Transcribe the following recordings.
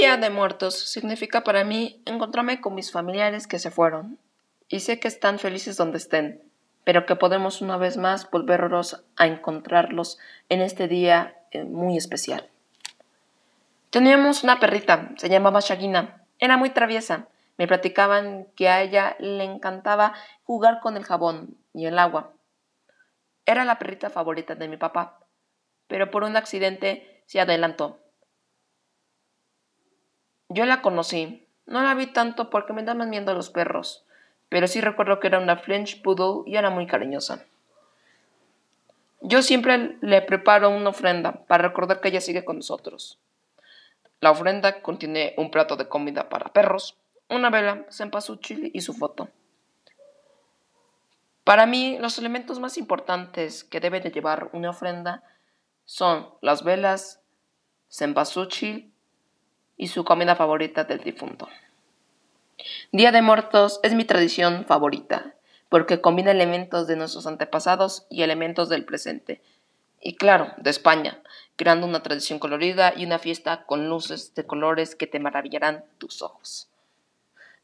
Día de Muertos significa para mí encontrarme con mis familiares que se fueron y sé que están felices donde estén, pero que podemos una vez más volverlos a encontrarlos en este día eh, muy especial. Teníamos una perrita, se llamaba Shagina, era muy traviesa. Me platicaban que a ella le encantaba jugar con el jabón y el agua. Era la perrita favorita de mi papá, pero por un accidente se adelantó. Yo la conocí. No la vi tanto porque me daban miedo los perros, pero sí recuerdo que era una French Poodle y era muy cariñosa. Yo siempre le preparo una ofrenda para recordar que ella sigue con nosotros. La ofrenda contiene un plato de comida para perros, una vela, cempasúchil y su foto. Para mí, los elementos más importantes que debe de llevar una ofrenda son las velas, cempasúchil y su comida favorita del difunto. Día de Muertos es mi tradición favorita, porque combina elementos de nuestros antepasados y elementos del presente, y claro, de España, creando una tradición colorida y una fiesta con luces de colores que te maravillarán tus ojos.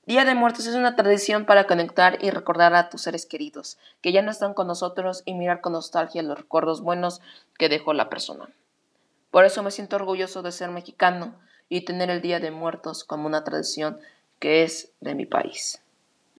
Día de Muertos es una tradición para conectar y recordar a tus seres queridos, que ya no están con nosotros y mirar con nostalgia los recuerdos buenos que dejó la persona. Por eso me siento orgulloso de ser mexicano, y tener el Día de Muertos como una tradición que es de mi país.